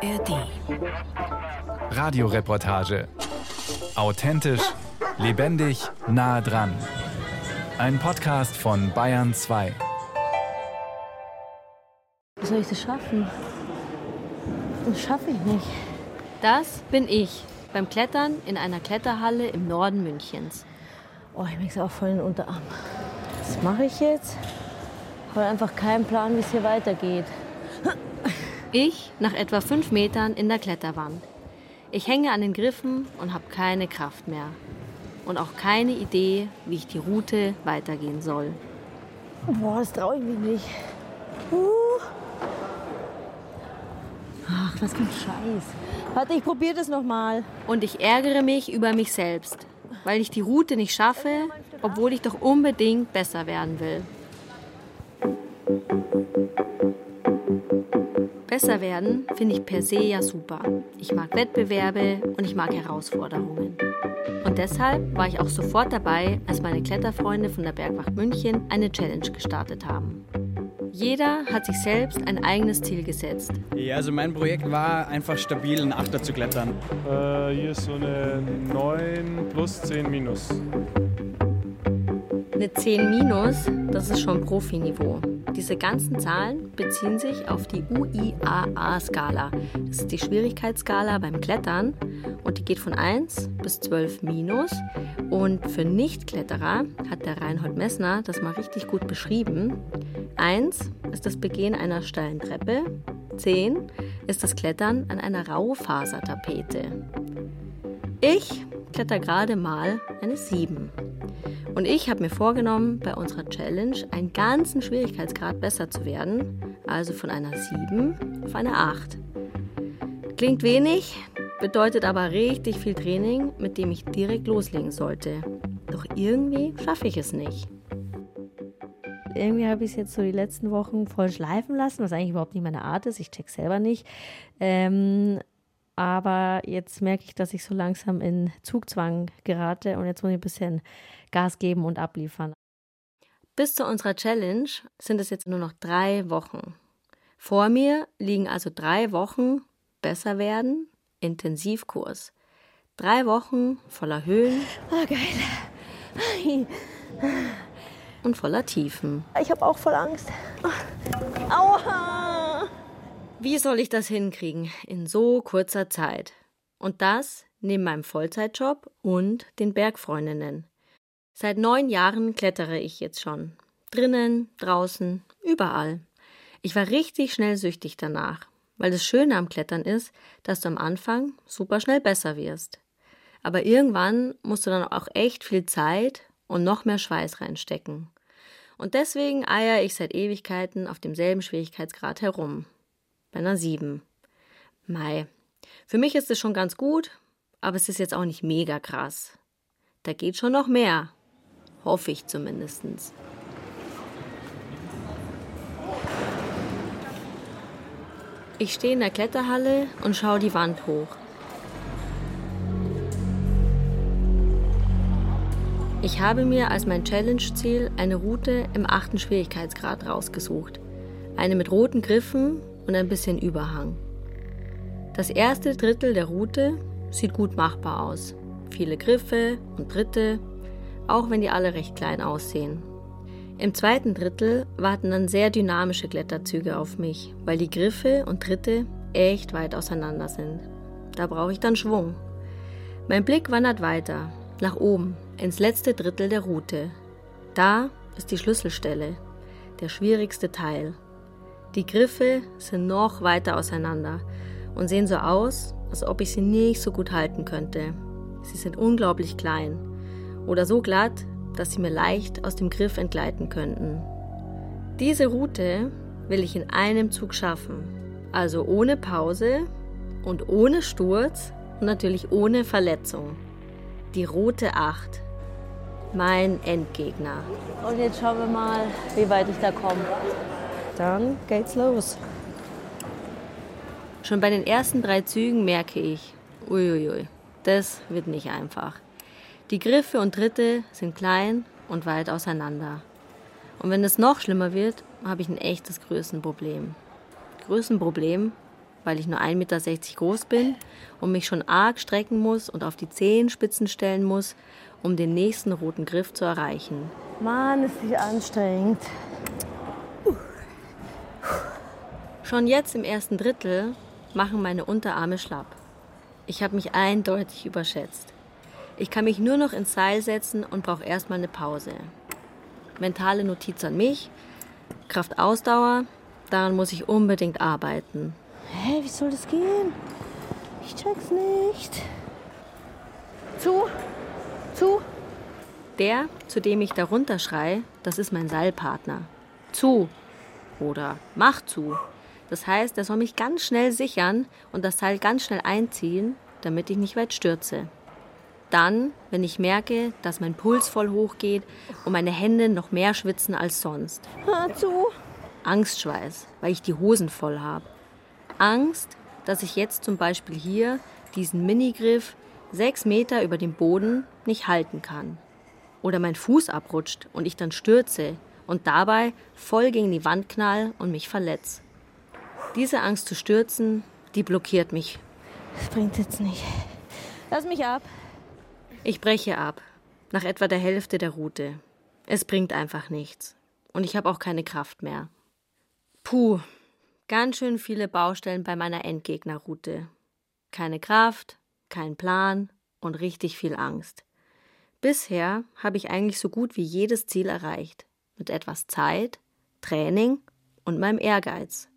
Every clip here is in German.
ARD. Radioreportage. Authentisch, lebendig, nah dran. Ein Podcast von Bayern 2. Wie soll ich das schaffen? Das schaffe ich nicht. Das bin ich beim Klettern in einer Kletterhalle im Norden Münchens. Oh, ich merke es auch voll in den Unterarm. Was mache ich jetzt? Ich habe einfach keinen Plan, wie es hier weitergeht. Ich nach etwa fünf Metern in der Kletterwand. Ich hänge an den Griffen und habe keine Kraft mehr. Und auch keine Idee, wie ich die Route weitergehen soll. Boah, das traue ich mich nicht. Uh. Ach, was für ein Scheiß. Warte, ich probiere das nochmal. Und ich ärgere mich über mich selbst, weil ich die Route nicht schaffe, obwohl ich doch unbedingt besser werden will. Besser werden finde ich per se ja super. Ich mag Wettbewerbe und ich mag Herausforderungen. Und deshalb war ich auch sofort dabei, als meine Kletterfreunde von der Bergwacht München eine Challenge gestartet haben. Jeder hat sich selbst ein eigenes Ziel gesetzt. Ja, also mein Projekt war einfach stabil einen Achter zu klettern. Äh, hier ist so eine 9 plus 10 minus. Eine 10 minus, das ist schon Profiniveau. Diese ganzen Zahlen beziehen sich auf die UIAA-Skala. Das ist die Schwierigkeitsskala beim Klettern und die geht von 1 bis 12 minus. Und für Nichtkletterer hat der Reinhold Messner das mal richtig gut beschrieben. 1 ist das Begehen einer steilen Treppe, 10 ist das Klettern an einer Raufasertapete. Ich kletter gerade mal eine 7. Und ich habe mir vorgenommen, bei unserer Challenge einen ganzen Schwierigkeitsgrad besser zu werden, also von einer 7 auf eine 8. Klingt wenig, bedeutet aber richtig viel Training, mit dem ich direkt loslegen sollte. Doch irgendwie schaffe ich es nicht. Irgendwie habe ich es jetzt so die letzten Wochen voll schleifen lassen, was eigentlich überhaupt nicht meine Art ist. Ich check selber nicht. Ähm, aber jetzt merke ich, dass ich so langsam in Zugzwang gerate und jetzt muss ich ein bisschen Gas geben und abliefern. Bis zu unserer Challenge sind es jetzt nur noch drei Wochen. Vor mir liegen also drei Wochen besser werden, Intensivkurs. Drei Wochen voller Höhen. Ah, geil. Und voller Tiefen. Ich habe auch voll Angst. Aua! Wie soll ich das hinkriegen in so kurzer Zeit? Und das neben meinem Vollzeitjob und den Bergfreundinnen. Seit neun Jahren klettere ich jetzt schon. Drinnen, draußen, überall. Ich war richtig schnell süchtig danach, weil das Schöne am Klettern ist, dass du am Anfang super schnell besser wirst. Aber irgendwann musst du dann auch echt viel Zeit und noch mehr Schweiß reinstecken. Und deswegen eier ich seit Ewigkeiten auf demselben Schwierigkeitsgrad herum. Bei einer 7. Mai. Für mich ist es schon ganz gut, aber es ist jetzt auch nicht mega krass. Da geht schon noch mehr. Hoffe ich zumindest. Ich stehe in der Kletterhalle und schaue die Wand hoch. Ich habe mir als mein Challenge-Ziel eine Route im achten Schwierigkeitsgrad rausgesucht. Eine mit roten Griffen und ein bisschen Überhang. Das erste Drittel der Route sieht gut machbar aus. Viele Griffe und Dritte, auch wenn die alle recht klein aussehen. Im zweiten Drittel warten dann sehr dynamische Kletterzüge auf mich, weil die Griffe und Tritte echt weit auseinander sind. Da brauche ich dann Schwung. Mein Blick wandert weiter, nach oben, ins letzte Drittel der Route. Da ist die Schlüsselstelle, der schwierigste Teil. Die Griffe sind noch weiter auseinander und sehen so aus, als ob ich sie nicht so gut halten könnte. Sie sind unglaublich klein oder so glatt, dass sie mir leicht aus dem Griff entgleiten könnten. Diese Route will ich in einem Zug schaffen, also ohne Pause und ohne Sturz und natürlich ohne Verletzung. Die Route 8. Mein Endgegner. Und jetzt schauen wir mal, wie weit ich da komme. Dann geht's los. Schon bei den ersten drei Zügen merke ich, uiuiui, das wird nicht einfach. Die Griffe und Tritte sind klein und weit auseinander. Und wenn es noch schlimmer wird, habe ich ein echtes Größenproblem. Größenproblem, weil ich nur 1,60 Meter groß bin und mich schon arg strecken muss und auf die Zehenspitzen stellen muss, um den nächsten roten Griff zu erreichen. Mann, ist die anstrengend. Schon jetzt im ersten Drittel machen meine Unterarme schlapp. Ich habe mich eindeutig überschätzt. Ich kann mich nur noch ins Seil setzen und brauche erstmal eine Pause. Mentale Notiz an mich, Kraftausdauer, daran muss ich unbedingt arbeiten. Hä, wie soll das gehen? Ich check's nicht. Zu, zu. Der, zu dem ich darunter schrei, das ist mein Seilpartner. Zu oder mach zu. Das heißt, er soll mich ganz schnell sichern und das Seil ganz schnell einziehen, damit ich nicht weit stürze. Dann, wenn ich merke, dass mein Puls voll hochgeht und meine Hände noch mehr schwitzen als sonst. Ah, zu. Angstschweiß, weil ich die Hosen voll habe. Angst, dass ich jetzt zum Beispiel hier diesen Minigriff sechs Meter über dem Boden nicht halten kann. Oder mein Fuß abrutscht und ich dann stürze und dabei voll gegen die Wand knall und mich verletze. Diese Angst zu stürzen, die blockiert mich. Das bringt jetzt nicht. Lass mich ab. Ich breche ab, nach etwa der Hälfte der Route. Es bringt einfach nichts. Und ich habe auch keine Kraft mehr. Puh, ganz schön viele Baustellen bei meiner Endgegnerroute. Keine Kraft, kein Plan und richtig viel Angst. Bisher habe ich eigentlich so gut wie jedes Ziel erreicht. Mit etwas Zeit, Training und meinem Ehrgeiz.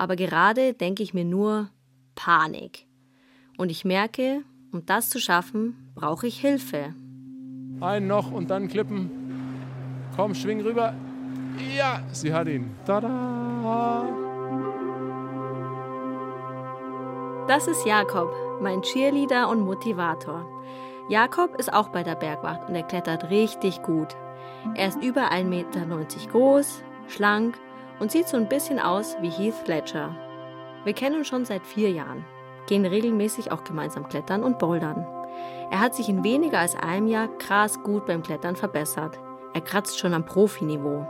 Aber gerade denke ich mir nur Panik. Und ich merke, um das zu schaffen, brauche ich Hilfe. Einen noch und dann klippen. Komm, schwing rüber. Ja, sie hat ihn. Tada! Das ist Jakob, mein Cheerleader und Motivator. Jakob ist auch bei der Bergwacht und er klettert richtig gut. Er ist über 1,90 Meter groß, schlank und sieht so ein bisschen aus wie Heath Ledger. Wir kennen uns schon seit vier Jahren gehen regelmäßig auch gemeinsam klettern und bouldern. Er hat sich in weniger als einem Jahr krass gut beim Klettern verbessert. Er kratzt schon am Profiniveau.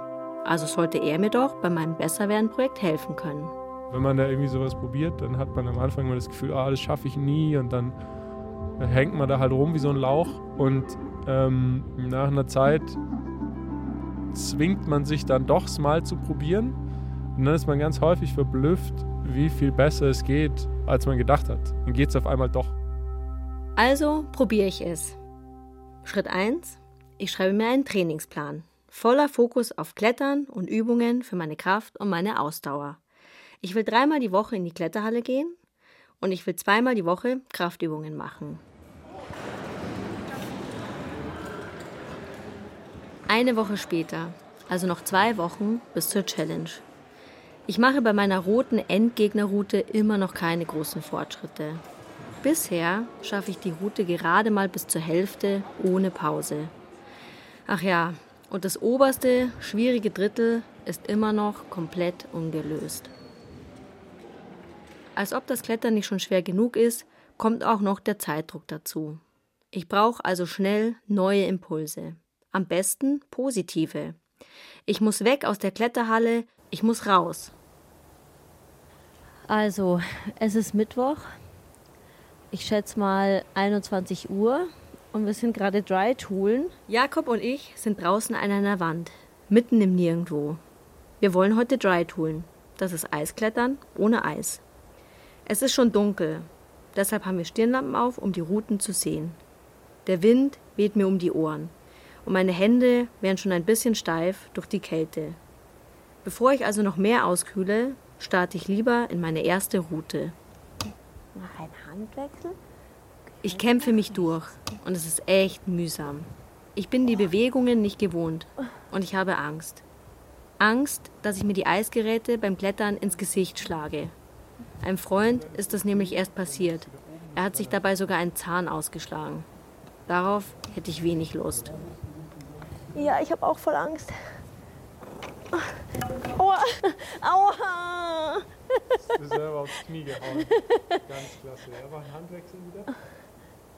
Also sollte er mir doch bei meinem Besserwerden-Projekt helfen können. Wenn man da irgendwie sowas probiert, dann hat man am Anfang immer das Gefühl, ah, das schaffe ich nie und dann hängt man da halt rum wie so ein Lauch und ähm, nach einer Zeit zwingt man sich dann doch mal zu probieren und dann ist man ganz häufig verblüfft, wie viel besser es geht, als man gedacht hat. Dann geht es auf einmal doch. Also probiere ich es. Schritt 1. Ich schreibe mir einen Trainingsplan. Voller Fokus auf Klettern und Übungen für meine Kraft und meine Ausdauer. Ich will dreimal die Woche in die Kletterhalle gehen und ich will zweimal die Woche Kraftübungen machen. Eine Woche später, also noch zwei Wochen bis zur Challenge. Ich mache bei meiner roten Endgegnerroute immer noch keine großen Fortschritte. Bisher schaffe ich die Route gerade mal bis zur Hälfte ohne Pause. Ach ja, und das oberste, schwierige Drittel ist immer noch komplett ungelöst. Als ob das Klettern nicht schon schwer genug ist, kommt auch noch der Zeitdruck dazu. Ich brauche also schnell neue Impulse. Am besten positive. Ich muss weg aus der Kletterhalle, ich muss raus. Also, es ist Mittwoch. Ich schätze mal 21 Uhr und wir sind gerade dry toolen. Jakob und ich sind draußen an einer Wand, mitten im Nirgendwo. Wir wollen heute dry toolen. Das ist Eisklettern ohne Eis. Es ist schon dunkel, deshalb haben wir Stirnlampen auf, um die Routen zu sehen. Der Wind weht mir um die Ohren und meine Hände werden schon ein bisschen steif durch die Kälte. Bevor ich also noch mehr auskühle, starte ich lieber in meine erste Route. Mach einen Handwechsel. Ich kämpfe mich durch und es ist echt mühsam. Ich bin die Bewegungen nicht gewohnt und ich habe Angst. Angst, dass ich mir die Eisgeräte beim Klettern ins Gesicht schlage. Einem Freund ist das nämlich erst passiert. Er hat sich dabei sogar einen Zahn ausgeschlagen. Darauf hätte ich wenig Lust. Ja, ich habe auch voll Angst. Aua! Aua! Du selber aufs Knie gehauen. Ganz klasse. Aber Handwechsel wieder.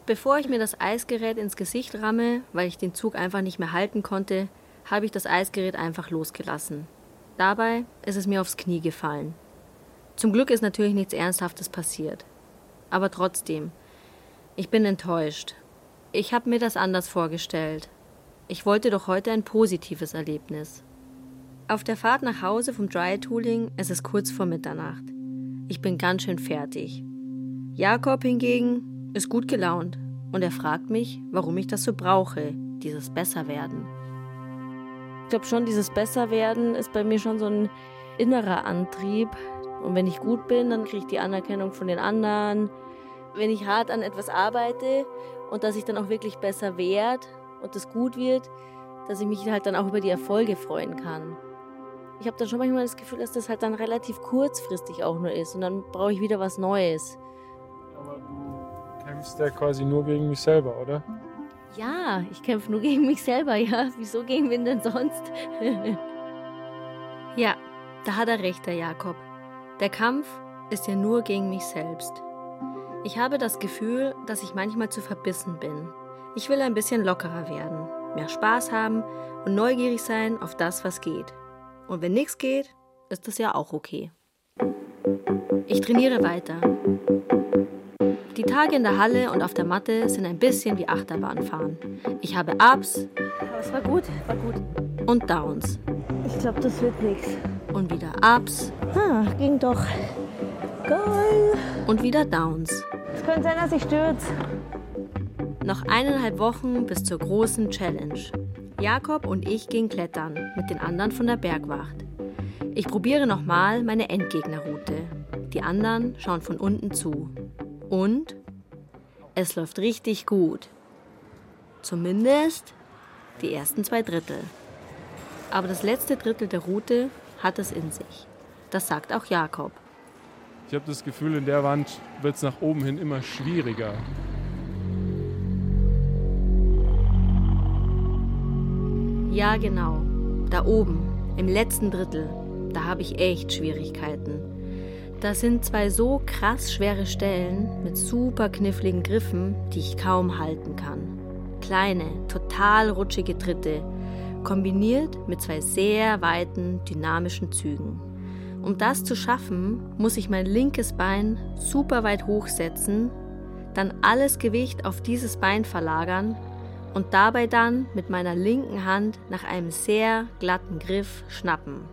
Bevor ich mir das Eisgerät ins Gesicht ramme, weil ich den Zug einfach nicht mehr halten konnte, habe ich das Eisgerät einfach losgelassen. Dabei ist es mir aufs Knie gefallen. Zum Glück ist natürlich nichts Ernsthaftes passiert. Aber trotzdem, ich bin enttäuscht. Ich habe mir das anders vorgestellt. Ich wollte doch heute ein positives Erlebnis. Auf der Fahrt nach Hause vom Dry Tooling ist es kurz vor Mitternacht. Ich bin ganz schön fertig. Jakob hingegen ist gut gelaunt und er fragt mich, warum ich das so brauche, dieses Besserwerden. Ich glaube schon, dieses Besserwerden ist bei mir schon so ein innerer Antrieb. Und wenn ich gut bin, dann kriege ich die Anerkennung von den anderen. Wenn ich hart an etwas arbeite und dass ich dann auch wirklich besser werde und es gut wird, dass ich mich halt dann auch über die Erfolge freuen kann. Ich habe dann schon manchmal das Gefühl, dass das halt dann relativ kurzfristig auch nur ist und dann brauche ich wieder was Neues. Aber du kämpfst ja quasi nur gegen mich selber, oder? Ja, ich kämpfe nur gegen mich selber, ja. Wieso gegen wen denn sonst? ja, da hat er recht, der Jakob. Der Kampf ist ja nur gegen mich selbst. Ich habe das Gefühl, dass ich manchmal zu verbissen bin. Ich will ein bisschen lockerer werden, mehr Spaß haben und neugierig sein auf das, was geht. Und wenn nichts geht, ist das ja auch okay. Ich trainiere weiter. Die Tage in der Halle und auf der Matte sind ein bisschen wie Achterbahnfahren. Ich habe Ups. Aber es war gut, war gut. Und Downs. Ich glaube, das wird nichts. Und wieder Ups. Ah, ging doch. Geil. Und wieder Downs. Es könnte sein, dass ich stürze. Noch eineinhalb Wochen bis zur großen Challenge. Jakob und ich gehen klettern mit den anderen von der Bergwacht. Ich probiere nochmal meine Endgegnerroute. Die anderen schauen von unten zu. Und es läuft richtig gut. Zumindest die ersten zwei Drittel. Aber das letzte Drittel der Route hat es in sich. Das sagt auch Jakob. Ich habe das Gefühl, in der Wand wird es nach oben hin immer schwieriger. Ja, genau. Da oben, im letzten Drittel, da habe ich echt Schwierigkeiten. Das sind zwei so krass schwere Stellen mit super kniffligen Griffen, die ich kaum halten kann. Kleine, total rutschige Tritte, kombiniert mit zwei sehr weiten, dynamischen Zügen. Um das zu schaffen, muss ich mein linkes Bein super weit hochsetzen, dann alles Gewicht auf dieses Bein verlagern und dabei dann mit meiner linken Hand nach einem sehr glatten Griff schnappen.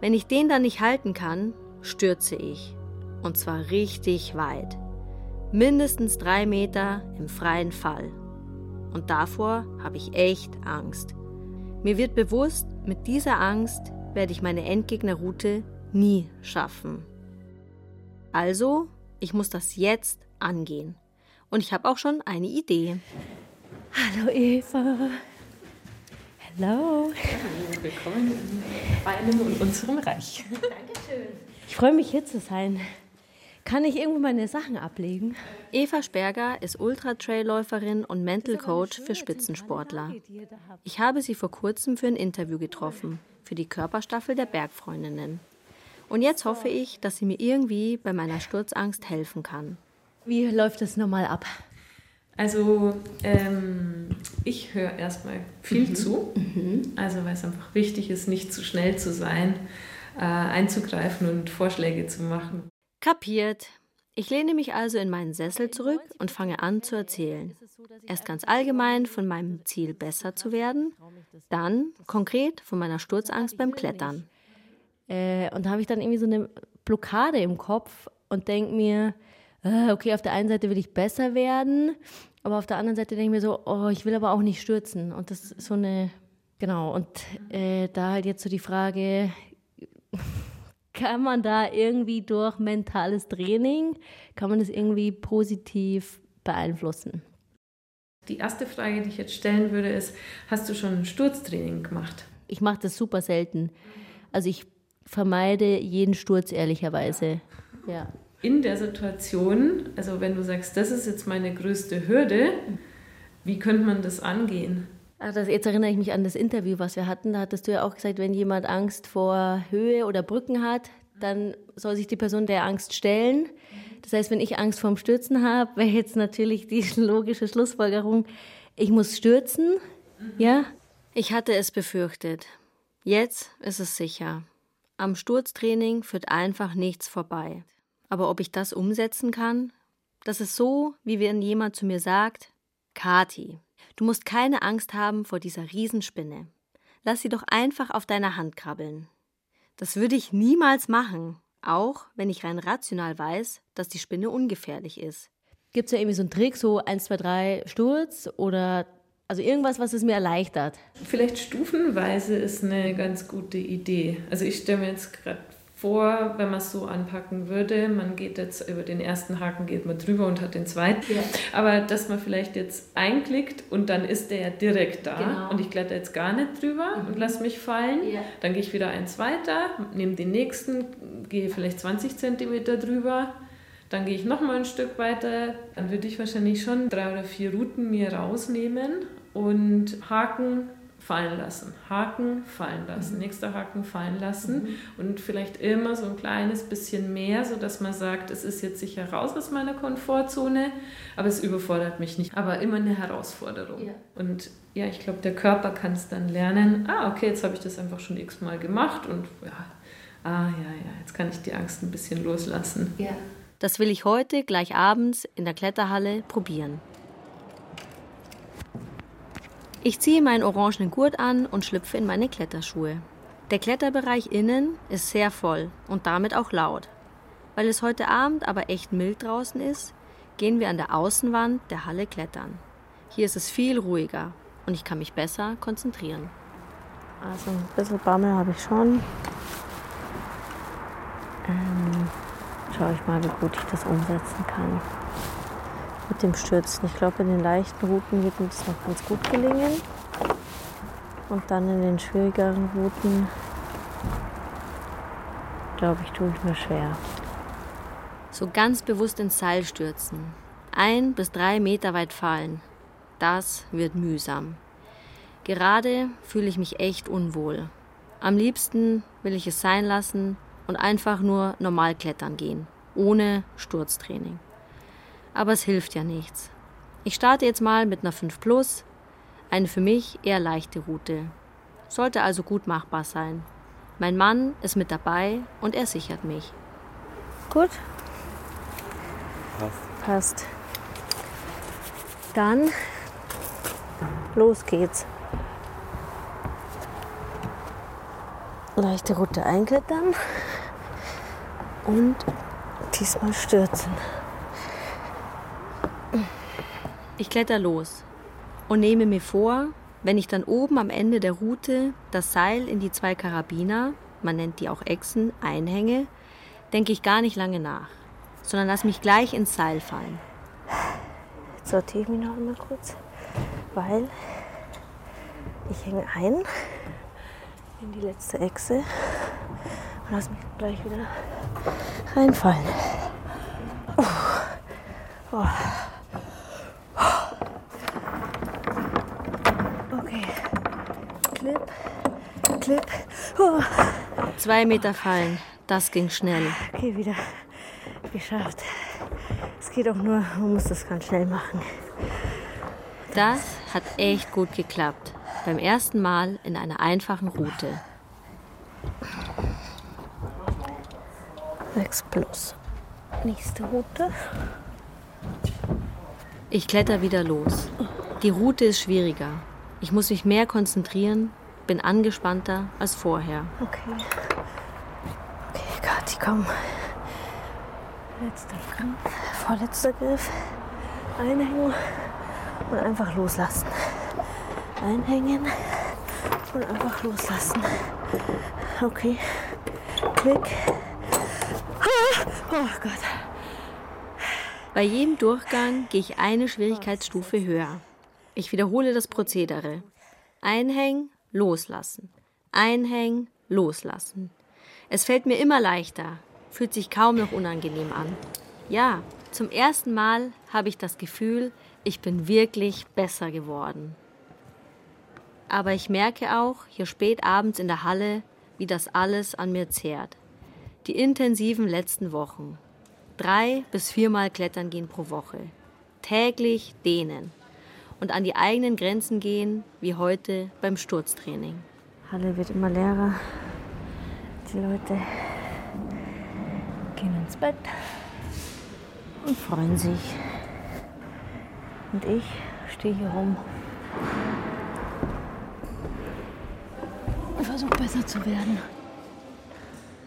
Wenn ich den dann nicht halten kann, stürze ich. Und zwar richtig weit. Mindestens drei Meter im freien Fall. Und davor habe ich echt Angst. Mir wird bewusst, mit dieser Angst werde ich meine Endgegnerroute nie schaffen. Also, ich muss das jetzt angehen. Und ich habe auch schon eine Idee. Hallo Eva. Hallo. Willkommen in meinem und unserem Reich. Dankeschön. Ich freue mich hier zu sein. Kann ich irgendwo meine Sachen ablegen? Eva Sperger ist Ultra-Trailläuferin und Mental Coach für Spitzensportler. Ich habe sie vor kurzem für ein Interview getroffen, für die Körperstaffel der Bergfreundinnen. Und jetzt hoffe ich, dass sie mir irgendwie bei meiner Sturzangst helfen kann. Wie läuft das nochmal ab? Also ähm, ich höre erstmal viel mhm. zu, mhm. also weil es einfach wichtig ist, nicht zu schnell zu sein, äh, einzugreifen und Vorschläge zu machen. Kapiert. Ich lehne mich also in meinen Sessel zurück und fange an zu erzählen. Erst ganz allgemein von meinem Ziel besser zu werden, dann konkret von meiner Sturzangst beim Klettern. Äh, und da habe ich dann irgendwie so eine Blockade im Kopf und denke mir, okay, auf der einen Seite will ich besser werden, aber auf der anderen Seite denke ich mir so, oh, ich will aber auch nicht stürzen. Und das ist so eine, genau, und äh, da halt jetzt so die Frage, kann man da irgendwie durch mentales Training, kann man das irgendwie positiv beeinflussen? Die erste Frage, die ich jetzt stellen würde, ist, hast du schon ein Sturztraining gemacht? Ich mache das super selten. Also ich vermeide jeden Sturz ehrlicherweise. Ja in der Situation, also wenn du sagst, das ist jetzt meine größte Hürde, wie könnte man das angehen? Ach, das, jetzt erinnere ich mich an das Interview, was wir hatten. Da hattest du ja auch gesagt, wenn jemand Angst vor Höhe oder Brücken hat, dann soll sich die Person der Angst stellen. Das heißt, wenn ich Angst vorm Stürzen habe, wäre jetzt natürlich die logische Schlussfolgerung, ich muss stürzen. Ja? Ich hatte es befürchtet. Jetzt ist es sicher. am Sturztraining führt einfach nichts vorbei. Aber ob ich das umsetzen kann? Das ist so, wie wenn jemand zu mir sagt, Kati, du musst keine Angst haben vor dieser Riesenspinne. Lass sie doch einfach auf deiner Hand krabbeln. Das würde ich niemals machen, auch wenn ich rein rational weiß, dass die Spinne ungefährlich ist. Gibt es ja irgendwie so einen Trick, so 1, 2, 3 Sturz oder also irgendwas, was es mir erleichtert? Vielleicht stufenweise ist eine ganz gute Idee. Also ich stelle mir jetzt gerade vor, wenn man es so anpacken würde, man geht jetzt über den ersten Haken, geht man drüber und hat den zweiten. Ja. Aber dass man vielleicht jetzt einklickt und dann ist der ja direkt da genau. und ich kletter jetzt gar nicht drüber mhm. und lasse mich fallen. Ja. Dann gehe ich wieder eins weiter, nehme den nächsten, gehe vielleicht 20 cm drüber. Dann gehe ich noch mal ein Stück weiter. Dann würde ich wahrscheinlich schon drei oder vier Routen mir rausnehmen und Haken fallen lassen, Haken fallen lassen, mhm. nächster Haken fallen lassen mhm. und vielleicht immer so ein kleines bisschen mehr, sodass man sagt, es ist jetzt sicher raus aus meiner Komfortzone, aber es überfordert mich nicht. Aber immer eine Herausforderung. Ja. Und ja, ich glaube, der Körper kann es dann lernen, ah, okay, jetzt habe ich das einfach schon x-mal gemacht und ja, ah, ja, ja, jetzt kann ich die Angst ein bisschen loslassen. Ja. Das will ich heute gleich abends in der Kletterhalle probieren. Ich ziehe meinen orangenen Gurt an und schlüpfe in meine Kletterschuhe. Der Kletterbereich innen ist sehr voll und damit auch laut. Weil es heute Abend aber echt mild draußen ist, gehen wir an der Außenwand der Halle klettern. Hier ist es viel ruhiger und ich kann mich besser konzentrieren. Also ein bisschen Bammel habe ich schon. Ähm, schaue ich mal, wie gut ich das umsetzen kann mit dem Stürzen. Ich glaube, in den leichten Routen wird das noch ganz gut gelingen. Und dann in den schwierigeren Routen, glaube ich, tue ich mir schwer. So ganz bewusst ins Seil stürzen. Ein bis drei Meter weit fallen. Das wird mühsam. Gerade fühle ich mich echt unwohl. Am liebsten will ich es sein lassen und einfach nur normal klettern gehen, ohne Sturztraining aber es hilft ja nichts. Ich starte jetzt mal mit einer 5 Plus, eine für mich eher leichte Route. Sollte also gut machbar sein. Mein Mann ist mit dabei und er sichert mich. Gut. Passt. Passt. Dann los geht's. Leichte Route einklettern und diesmal stürzen. Ich kletter los und nehme mir vor, wenn ich dann oben am Ende der Route das Seil in die zwei Karabiner, man nennt die auch Echsen, einhänge, denke ich gar nicht lange nach, sondern lass mich gleich ins Seil fallen. Jetzt sortiere ich mich noch einmal kurz, weil ich hänge ein in die letzte Echse und lass mich gleich wieder reinfallen. Oh. Oh. Clip, Clip. Oh. Zwei Meter fallen, das ging schnell. Okay, wieder geschafft. Es geht auch nur, man muss das ganz schnell machen. Das hat echt gut geklappt. Beim ersten Mal in einer einfachen Route. 6 plus. Nächste Route. Ich kletter wieder los. Die Route ist schwieriger. Ich muss mich mehr konzentrieren, bin angespannter als vorher. Okay. Okay, Kathi, komm. Letzter Griff, vorletzter Griff. Einhängen und einfach loslassen. Einhängen und einfach loslassen. Okay. Klick. Oh Gott. Bei jedem Durchgang gehe ich eine Schwierigkeitsstufe höher. Ich wiederhole das Prozedere. Einhängen, loslassen. Einhängen, loslassen. Es fällt mir immer leichter, fühlt sich kaum noch unangenehm an. Ja, zum ersten Mal habe ich das Gefühl, ich bin wirklich besser geworden. Aber ich merke auch hier spät abends in der Halle, wie das alles an mir zehrt. Die intensiven letzten Wochen. Drei bis viermal Klettern gehen pro Woche. Täglich dehnen und an die eigenen Grenzen gehen, wie heute beim Sturztraining. Halle wird immer leerer. Die Leute gehen ins Bett und freuen sich. Und ich stehe hier rum und versuche besser zu werden.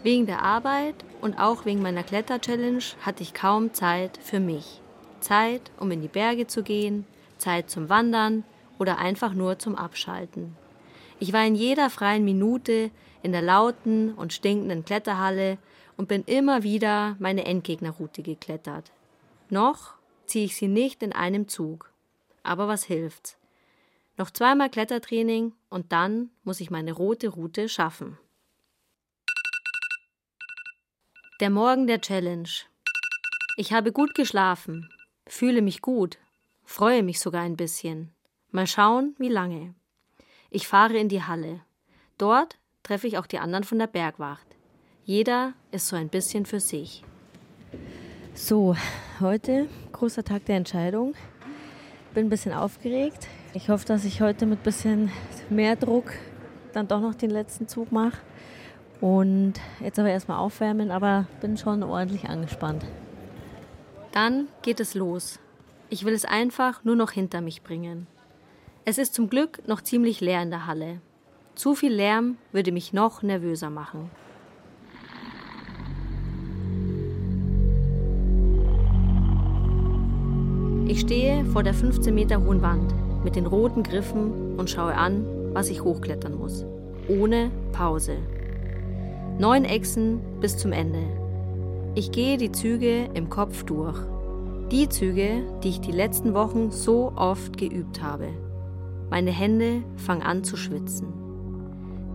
Wegen der Arbeit und auch wegen meiner Kletter-Challenge hatte ich kaum Zeit für mich. Zeit, um in die Berge zu gehen, Zeit zum Wandern oder einfach nur zum Abschalten. Ich war in jeder freien Minute in der lauten und stinkenden Kletterhalle und bin immer wieder meine Endgegnerroute geklettert. Noch ziehe ich sie nicht in einem Zug. Aber was hilft's? Noch zweimal Klettertraining und dann muss ich meine rote Route schaffen. Der Morgen der Challenge. Ich habe gut geschlafen, fühle mich gut, freue mich sogar ein bisschen. Mal schauen, wie lange. Ich fahre in die Halle. Dort treffe ich auch die anderen von der Bergwacht. Jeder ist so ein bisschen für sich. So, heute großer Tag der Entscheidung. Bin ein bisschen aufgeregt. Ich hoffe, dass ich heute mit ein bisschen mehr Druck dann doch noch den letzten Zug mache. Und jetzt aber erstmal aufwärmen, aber bin schon ordentlich angespannt. Dann geht es los. Ich will es einfach nur noch hinter mich bringen. Es ist zum Glück noch ziemlich leer in der Halle. Zu viel Lärm würde mich noch nervöser machen. Ich stehe vor der 15 Meter hohen Wand mit den roten Griffen und schaue an, was ich hochklettern muss. Ohne Pause. Neun Echsen bis zum Ende. Ich gehe die Züge im Kopf durch. Die Züge, die ich die letzten Wochen so oft geübt habe. Meine Hände fangen an zu schwitzen.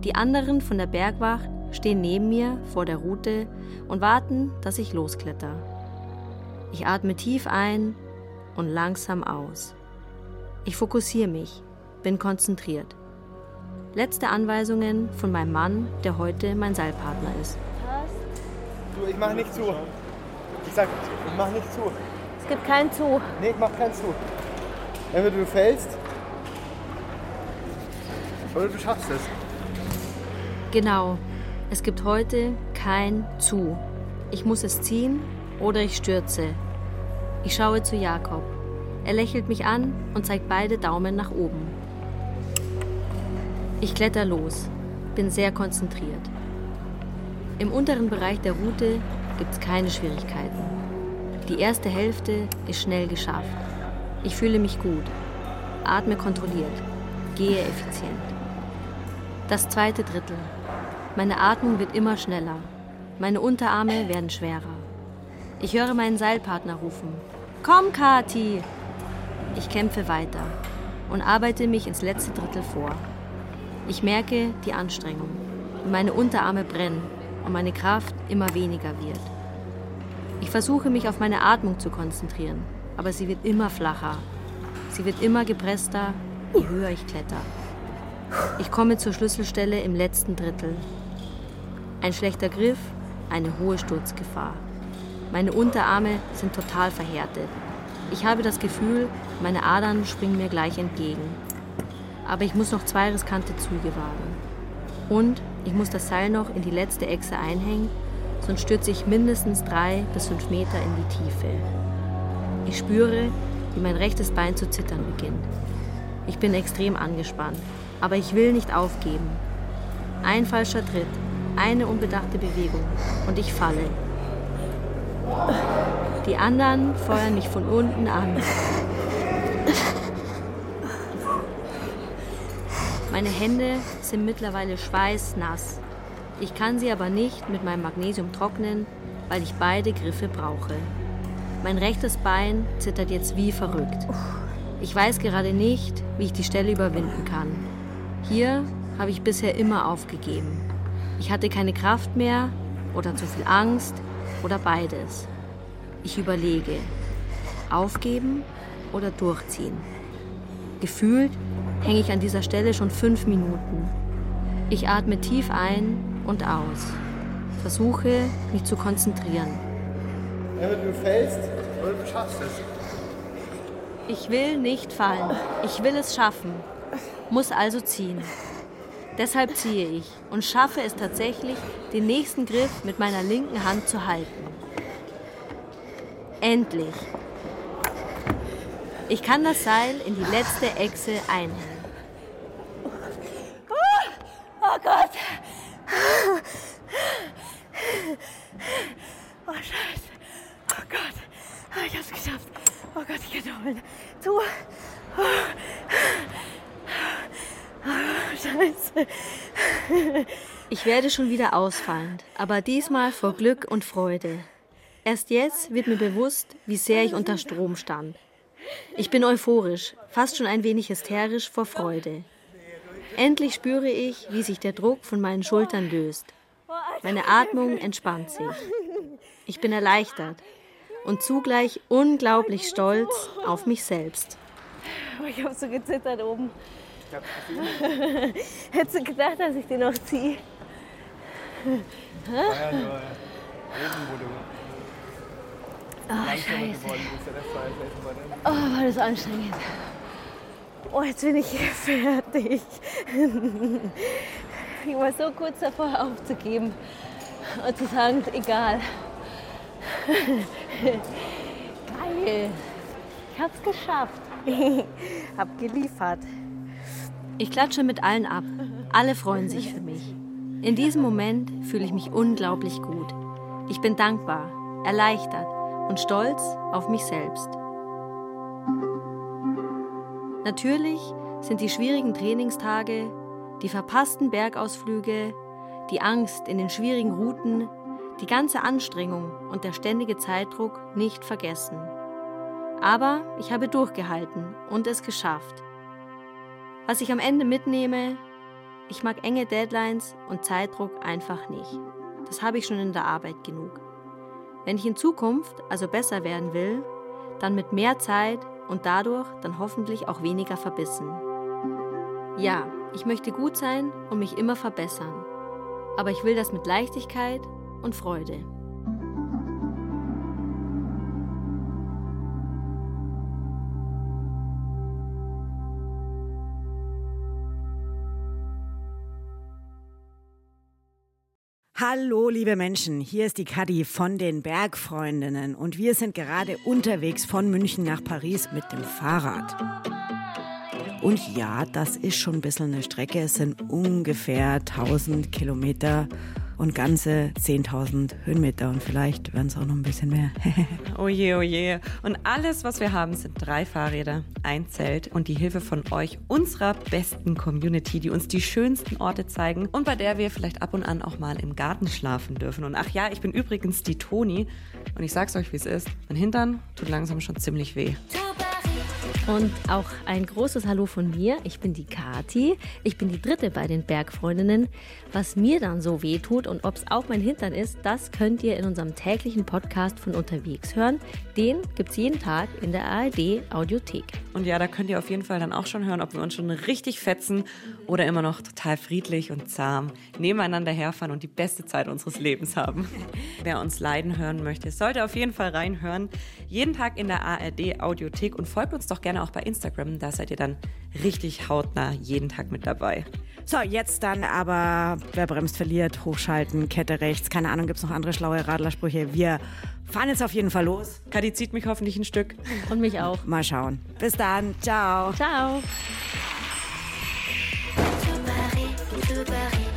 Die anderen von der Bergwacht stehen neben mir vor der Route und warten, dass ich loskletter. Ich atme tief ein und langsam aus. Ich fokussiere mich, bin konzentriert. Letzte Anweisungen von meinem Mann, der heute mein Seilpartner ist. Du, ich mach nicht zu. Ich sag, ich mach nicht zu. Es gibt keinen zu. Nee, ich mach keinen zu. Entweder du fällst oder du schaffst es. Genau, es gibt heute kein Zu. Ich muss es ziehen oder ich stürze. Ich schaue zu Jakob. Er lächelt mich an und zeigt beide Daumen nach oben. Ich kletter los, bin sehr konzentriert. Im unteren Bereich der Route gibt es keine Schwierigkeiten. Die erste Hälfte ist schnell geschafft. Ich fühle mich gut, atme kontrolliert, gehe effizient. Das zweite Drittel meine Atmung wird immer schneller. Meine Unterarme werden schwerer. Ich höre meinen Seilpartner rufen. Komm, Kati! Ich kämpfe weiter und arbeite mich ins letzte Drittel vor. Ich merke die Anstrengung. Meine Unterarme brennen und meine Kraft immer weniger wird. Ich versuche mich auf meine Atmung zu konzentrieren, aber sie wird immer flacher. Sie wird immer gepresster, je höher ich kletter. Ich komme zur Schlüsselstelle im letzten Drittel ein schlechter Griff, eine hohe Sturzgefahr. Meine Unterarme sind total verhärtet. Ich habe das Gefühl, meine Adern springen mir gleich entgegen. Aber ich muss noch zwei riskante Züge wagen. Und ich muss das Seil noch in die letzte Echse einhängen, sonst stürze ich mindestens drei bis fünf Meter in die Tiefe. Ich spüre, wie mein rechtes Bein zu zittern beginnt. Ich bin extrem angespannt, aber ich will nicht aufgeben. Ein falscher Tritt eine unbedachte Bewegung und ich falle. Die anderen feuern mich von unten an. Meine Hände sind mittlerweile schweißnass. Ich kann sie aber nicht mit meinem Magnesium trocknen, weil ich beide Griffe brauche. Mein rechtes Bein zittert jetzt wie verrückt. Ich weiß gerade nicht, wie ich die Stelle überwinden kann. Hier habe ich bisher immer aufgegeben. Ich hatte keine Kraft mehr oder zu viel Angst oder beides. Ich überlege, aufgeben oder durchziehen. Gefühlt hänge ich an dieser Stelle schon fünf Minuten. Ich atme tief ein und aus. Versuche, mich zu konzentrieren. Entweder du fällst oder du schaffst es. Ich will nicht fallen. Ich will es schaffen. Muss also ziehen. Deshalb ziehe ich und schaffe es tatsächlich, den nächsten Griff mit meiner linken Hand zu halten. Endlich. Ich kann das Seil in die letzte Echse einhängen. Oh Gott! Oh Scheiße! Oh Gott! Ah, Ich hab's geschafft! Oh Holen. Zu! Scheiße! Ich werde schon wieder ausfallen, aber diesmal vor Glück und Freude. Erst jetzt wird mir bewusst, wie sehr ich unter Strom stand. Ich bin euphorisch, fast schon ein wenig hysterisch vor Freude. Endlich spüre ich, wie sich der Druck von meinen Schultern löst. Meine Atmung entspannt sich. Ich bin erleichtert und zugleich unglaublich stolz auf mich selbst. Oh, Ich hab so gezittert oben. Hättest du gedacht, dass ich den noch ziehe? Oh, scheiße. Oh, war das anstrengend. Oh, jetzt bin ich fertig. Ich war so kurz davor aufzugeben und zu sagen, egal. Geil. Ich hab's geschafft. Hab geliefert. Ich klatsche mit allen ab. Alle freuen sich für mich. In diesem Moment fühle ich mich unglaublich gut. Ich bin dankbar, erleichtert und stolz auf mich selbst. Natürlich sind die schwierigen Trainingstage, die verpassten Bergausflüge, die Angst in den schwierigen Routen, die ganze Anstrengung und der ständige Zeitdruck nicht vergessen. Aber ich habe durchgehalten und es geschafft. Was ich am Ende mitnehme, ich mag enge Deadlines und Zeitdruck einfach nicht. Das habe ich schon in der Arbeit genug. Wenn ich in Zukunft also besser werden will, dann mit mehr Zeit und dadurch dann hoffentlich auch weniger verbissen. Ja, ich möchte gut sein und mich immer verbessern. Aber ich will das mit Leichtigkeit und Freude. Hallo, liebe Menschen, hier ist die Kadi von den Bergfreundinnen und wir sind gerade unterwegs von München nach Paris mit dem Fahrrad. Und ja, das ist schon ein bisschen eine Strecke. Es sind ungefähr 1000 Kilometer und ganze 10.000 Höhenmeter und vielleicht werden es auch noch ein bisschen mehr. Oje, oje. Und alles, was wir haben, sind drei Fahrräder, ein Zelt und die Hilfe von euch, unserer besten Community, die uns die schönsten Orte zeigen und bei der wir vielleicht ab und an auch mal im Garten schlafen dürfen. Und ach ja, ich bin übrigens die Toni und ich sag's euch, wie es ist. Mein Hintern tut langsam schon ziemlich weh. Und auch ein großes Hallo von mir. Ich bin die Kati. Ich bin die dritte bei den Bergfreundinnen. Was mir dann so weh tut und ob es auch mein Hintern ist, das könnt ihr in unserem täglichen Podcast von unterwegs hören. Den gibt's jeden Tag in der ARD Audiothek. Und ja, da könnt ihr auf jeden Fall dann auch schon hören, ob wir uns schon richtig fetzen oder immer noch total friedlich und zahm nebeneinander herfahren und die beste Zeit unseres Lebens haben. Wer uns leiden hören möchte, sollte auf jeden Fall reinhören. Jeden Tag in der ARD Audiothek und folgt uns doch gerne auch bei Instagram. Da seid ihr dann richtig hautnah jeden Tag mit dabei. So, jetzt dann aber, wer bremst, verliert, hochschalten, Kette rechts, keine Ahnung, gibt's noch andere schlaue Radlersprüche. Wir fahren jetzt auf jeden Fall los. Kadi zieht mich hoffentlich ein Stück. Und mich auch. Mal schauen. Bis dann. Ciao. Ciao. Paris, to Paris.